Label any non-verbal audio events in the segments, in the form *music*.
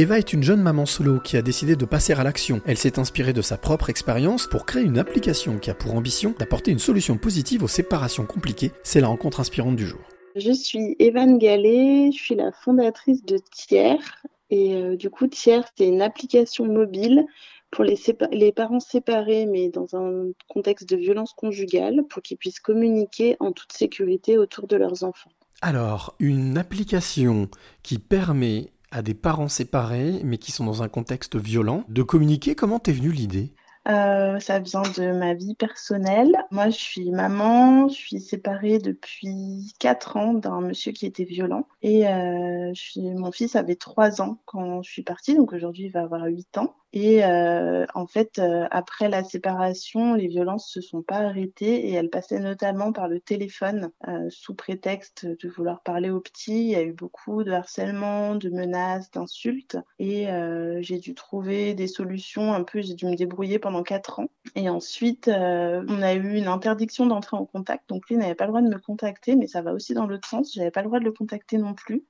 Eva est une jeune maman solo qui a décidé de passer à l'action. Elle s'est inspirée de sa propre expérience pour créer une application qui a pour ambition d'apporter une solution positive aux séparations compliquées. C'est la rencontre inspirante du jour. Je suis Evan Gallet, je suis la fondatrice de Tiers. Et euh, du coup, Tiers, c'est une application mobile pour les, les, parents séparés, mais dans un contexte de violence conjugale, pour qu'ils puissent communiquer en toute sécurité autour de leurs enfants. Alors, une application qui permet à des parents séparés, mais qui sont dans un contexte violent, de communiquer, comment t'es venue l'idée? Euh, ça vient de ma vie personnelle. Moi, je suis maman, je suis séparée depuis 4 ans d'un monsieur qui était violent. Et euh, mon fils avait 3 ans quand je suis partie, donc aujourd'hui il va avoir 8 ans. Et euh, en fait, euh, après la séparation, les violences se sont pas arrêtées et elles passaient notamment par le téléphone euh, sous prétexte de vouloir parler aux petits. Il y a eu beaucoup de harcèlement, de menaces, d'insultes et euh, j'ai dû trouver des solutions. Un peu, j'ai dû me débrouiller pendant quatre ans. Et ensuite, euh, on a eu une interdiction d'entrer en contact. Donc lui n'avait pas le droit de me contacter, mais ça va aussi dans l'autre sens. J'avais pas le droit de le contacter non plus.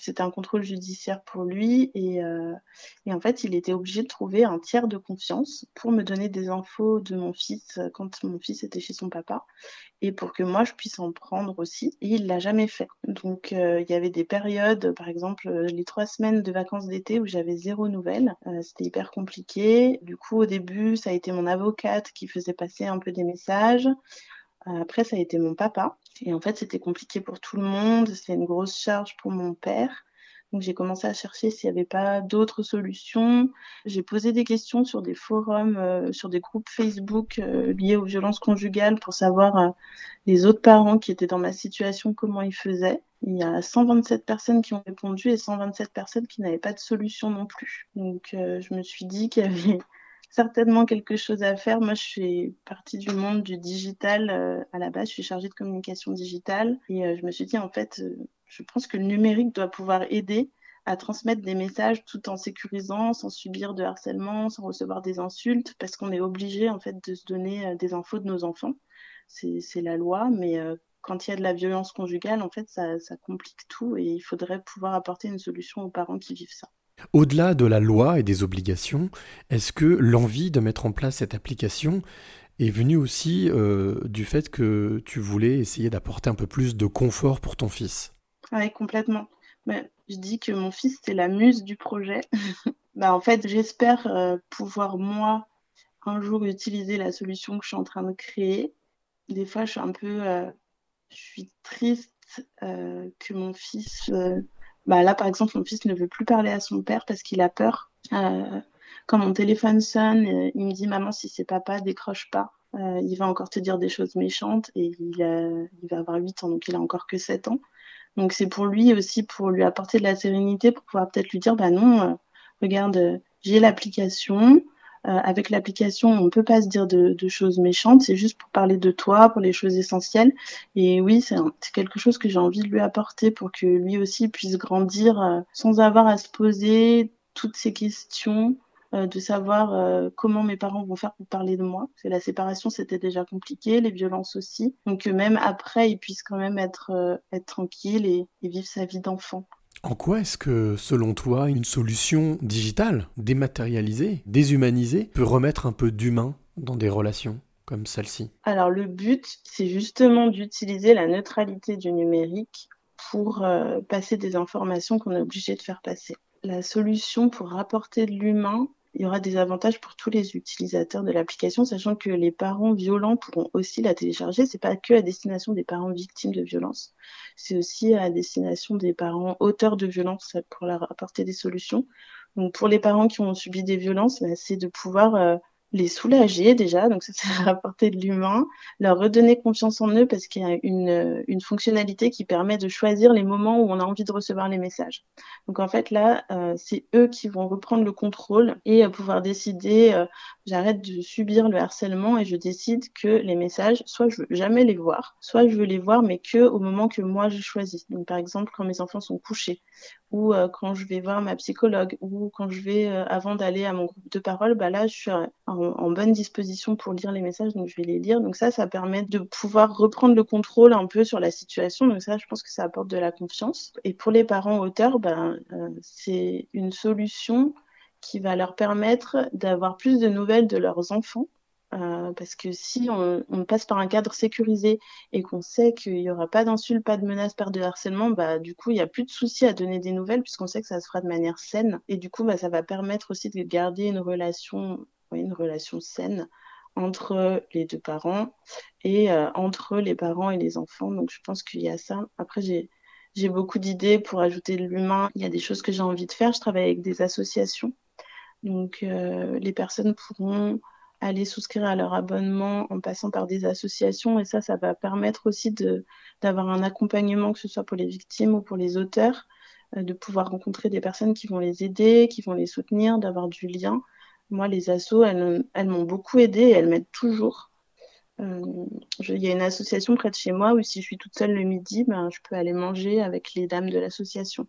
C'était un contrôle judiciaire pour lui et, et en fait il était obligé de trouver un tiers de confiance pour me donner des infos de mon fils euh, quand mon fils était chez son papa et pour que moi je puisse en prendre aussi. Et il l'a jamais fait. Donc euh, il y avait des périodes, par exemple euh, les trois semaines de vacances d'été où j'avais zéro nouvelle. C'était hyper compliqué. Du coup au début ça a été mon avocate qui faisait passer un peu des messages. Après, ça a été mon papa. Et en fait, c'était compliqué pour tout le monde. C'était une grosse charge pour mon père. Donc j'ai commencé à chercher s'il n'y avait pas d'autres solutions. J'ai posé des questions sur des forums, euh, sur des groupes Facebook euh, liés aux violences conjugales pour savoir euh, les autres parents qui étaient dans ma situation, comment ils faisaient. Il y a 127 personnes qui ont répondu et 127 personnes qui n'avaient pas de solution non plus. Donc je me suis dit qu'il y avait certainement quelque chose à faire. Moi, je suis partie du monde du digital à la base. Je suis chargée de communication digitale et je me suis dit en fait, je pense que le numérique doit pouvoir aider à transmettre des messages tout en sécurisant, sans subir de harcèlement, sans recevoir des insultes, parce qu'on est obligé en fait de se donner euh, des infos de nos enfants. C'est la loi, mais euh, quand il y a de la violence conjugale, en fait, ça complique tout et il faudrait pouvoir apporter une solution aux parents qui vivent ça. Au-delà de la loi et des obligations, est-ce que l'envie de mettre en place cette application est venue aussi euh, du fait que tu voulais essayer d'apporter un peu plus de confort pour ton fils? Oui, complètement. Mais je dis que mon fils, c'est la muse du projet. *laughs* bah, en fait, j'espère euh, pouvoir, moi, un jour utiliser la solution que je suis en train de créer. Des fois, je suis un peu. Euh, je suis triste que mon fils. Bah, là, par exemple, mon fils ne veut plus parler à son père parce qu'il a peur. quand mon téléphone sonne, il me dit Maman, si c'est papa, décroche pas. il va encore te dire des choses méchantes et il, il va avoir 8 ans, donc il a encore que 7 ans. Donc c'est pour lui aussi, pour lui apporter de la sérénité, pour pouvoir peut-être lui dire, bah non, euh, regarde, euh, j'ai l'application. Euh, avec l'application, on ne peut pas se dire de, choses méchantes, c'est juste pour parler de toi, pour les choses essentielles. Et oui, c'est quelque chose que j'ai envie de lui apporter pour que lui aussi puisse grandir sans avoir à se poser toutes ces questions euh, de savoir euh, comment mes parents vont faire pour parler de moi. C'est la séparation, c'était déjà compliqué, les violences aussi. Donc même après, ils puissent quand même être, euh, être tranquilles et, vivre sa vie d'enfant. En quoi est-ce que, selon toi, une solution digitale, dématérialisée, déshumanisée, peut remettre un peu d'humain dans des relations comme celle-ci? Alors le but, c'est justement d'utiliser la neutralité du numérique pour passer des informations qu'on est obligé de faire passer. La solution pour rapporter de l'humain, il y aura des avantages pour tous les utilisateurs de l'application, sachant que les parents violents pourront aussi la télécharger. C'est pas que à destination des parents victimes de violences, c'est aussi à destination des parents auteurs de violences pour leur apporter des solutions. Donc pour les parents qui ont subi des violences, bah, c'est de pouvoir euh, les soulager déjà, donc ça *laughs* c'est rapporter de l'humain, leur redonner confiance en eux parce qu'il y a une, une, fonctionnalité qui permet de choisir les moments où on a envie de recevoir les messages. Donc en fait là, euh, c'est eux qui vont reprendre le contrôle et euh, pouvoir décider, euh, J'arrête de subir le harcèlement et je décide que les messages, soit je veux jamais les voir, soit je veux les voir mais que au moment que moi je choisis. Donc par exemple quand mes enfants sont couchés, ou euh, quand je vais voir ma psychologue, ou quand je vais euh, avant d'aller à mon groupe de parole, bah là je suis en, en, bonne disposition pour lire les messages, donc je vais les lire. Donc ça, ça permet de pouvoir reprendre le contrôle un peu sur la situation. Donc ça, je pense que ça apporte de la confiance. Et pour les parents auteurs, ben euh, c'est une solution qui va leur permettre d'avoir plus de nouvelles de leurs enfants. Euh, parce que si on, passe par un cadre sécurisé et qu'on sait qu'il n'y aura pas d'insultes, pas de menaces, pas de harcèlement, bah, du coup, il n'y a plus de souci à donner des nouvelles puisqu'on sait que ça se fera de manière saine. Et du coup, bah, ça va permettre aussi de garder une relation, une relation saine entre les deux parents et euh, entre les parents et les enfants. Donc, je pense qu'il y a ça. Après, j'ai j'ai beaucoup d'idées pour ajouter de l'humain. Il y a des choses que j'ai envie de faire. Je travaille avec des associations donc, euh, les personnes pourront aller souscrire à leur abonnement en passant par des associations et ça, ça va permettre aussi d'avoir un accompagnement, que ce soit pour les victimes ou pour les auteurs, euh, de pouvoir rencontrer des personnes qui vont les aider, qui vont les soutenir, d'avoir du lien. Moi, les assos, elles, m'ont beaucoup aidé et elles m'aident toujours. Euh, il y a une association près de chez moi où si je suis toute seule le midi, ben, je peux aller manger avec les dames de l'association.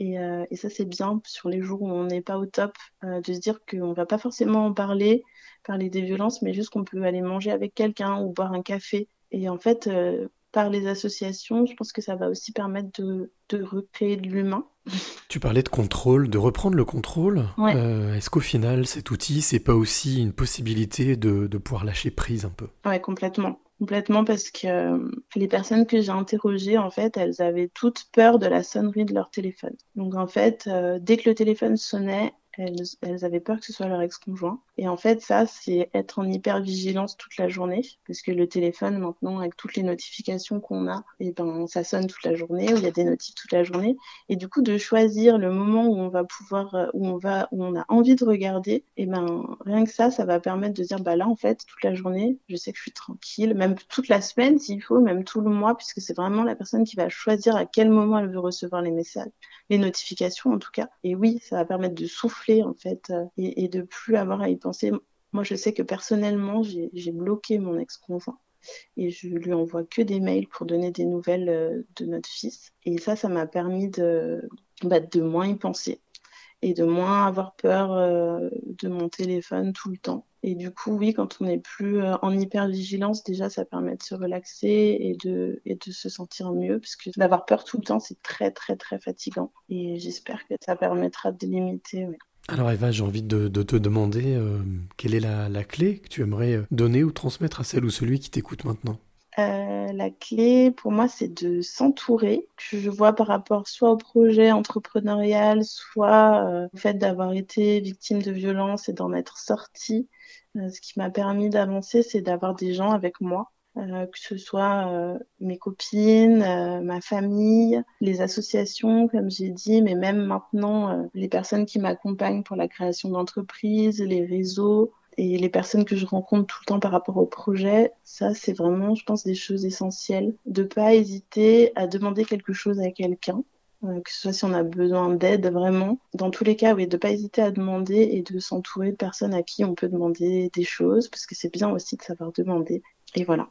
Et, euh, et ça, c'est bien sur les jours où on n'est pas au top, euh, de se dire qu'on va pas forcément en parler, parler des violences, mais juste qu'on peut aller manger avec quelqu'un ou boire un café. Et en fait, euh, par les associations, je pense que ça va aussi permettre de, de recréer de l'humain. *laughs* Tu parlais de contrôle, de reprendre le contrôle. Ouais. Est-ce qu'au final, cet outil, c'est pas aussi une possibilité de, de pouvoir lâcher prise un peu? Ouais, complètement. Complètement parce que euh, les personnes que j'ai interrogées, en fait, elles avaient toutes peur de la sonnerie de leur téléphone. Donc en fait, euh, dès que le téléphone sonnait, elles, elles, avaient peur que ce soit leur ex-conjoint. Et en fait, ça, c'est être en hyper-vigilance toute la journée, parce que le téléphone, maintenant, avec toutes les notifications qu'on a, et eh ben, ça sonne toute la journée, ou il y a des notifs toute la journée. Et du coup, de choisir le moment où on va pouvoir, euh, où on va, où on a envie de regarder, et eh ben, rien que ça, ça va permettre de dire, bah là, en fait, toute la journée, je sais que je suis tranquille, même toute la semaine, s'il faut, même tout le mois, puisque c'est vraiment la personne qui va choisir à quel moment elle veut recevoir les messages, les notifications, en tout cas. Et oui, ça va permettre de souffler en fait euh, et, et, de plus avoir à y penser. Moi, je sais que personnellement, j'ai bloqué mon ex-conjoint et je lui envoie que des mails pour donner des nouvelles euh, de notre fils. Et ça, ça m'a permis de, bah, de moins y penser et de moins avoir peur euh, de mon téléphone tout le temps. Et du coup, oui, quand on n'est plus euh, en hyper-vigilance, déjà, ça permet de se relaxer et de, et de se sentir mieux, parce que d'avoir peur tout le temps, c'est très, très, très fatigant. Et j'espère que ça permettra de limiter. Alors Eva, j'ai envie de, te demander euh, quelle est la, clé que tu aimerais euh, donner ou transmettre à celle ou celui qui t'écoute maintenant? Euh, La clé pour moi c'est de s'entourer. Je vois par rapport soit au projet entrepreneurial, soit au fait d'avoir été victime de violence et d'en être sortie. Ce qui m'a permis d'avancer c'est d'avoir des gens avec moi euh, que ce soit euh, mes copines, euh, ma famille, les associations, comme j'ai dit, mais même maintenant euh, les personnes qui m'accompagnent pour la création d'entreprises, les réseaux et les personnes que je rencontre tout le temps par rapport au projet. Ça, c'est vraiment, je pense, des choses essentielles. De pas hésiter à demander quelque chose à quelqu'un. Euh, que ce soit si on a besoin d'aide vraiment. Dans tous les cas, oui, de pas hésiter à demander et de s'entourer de personnes à qui on peut demander des choses, parce que c'est bien aussi de savoir demander. Et voilà.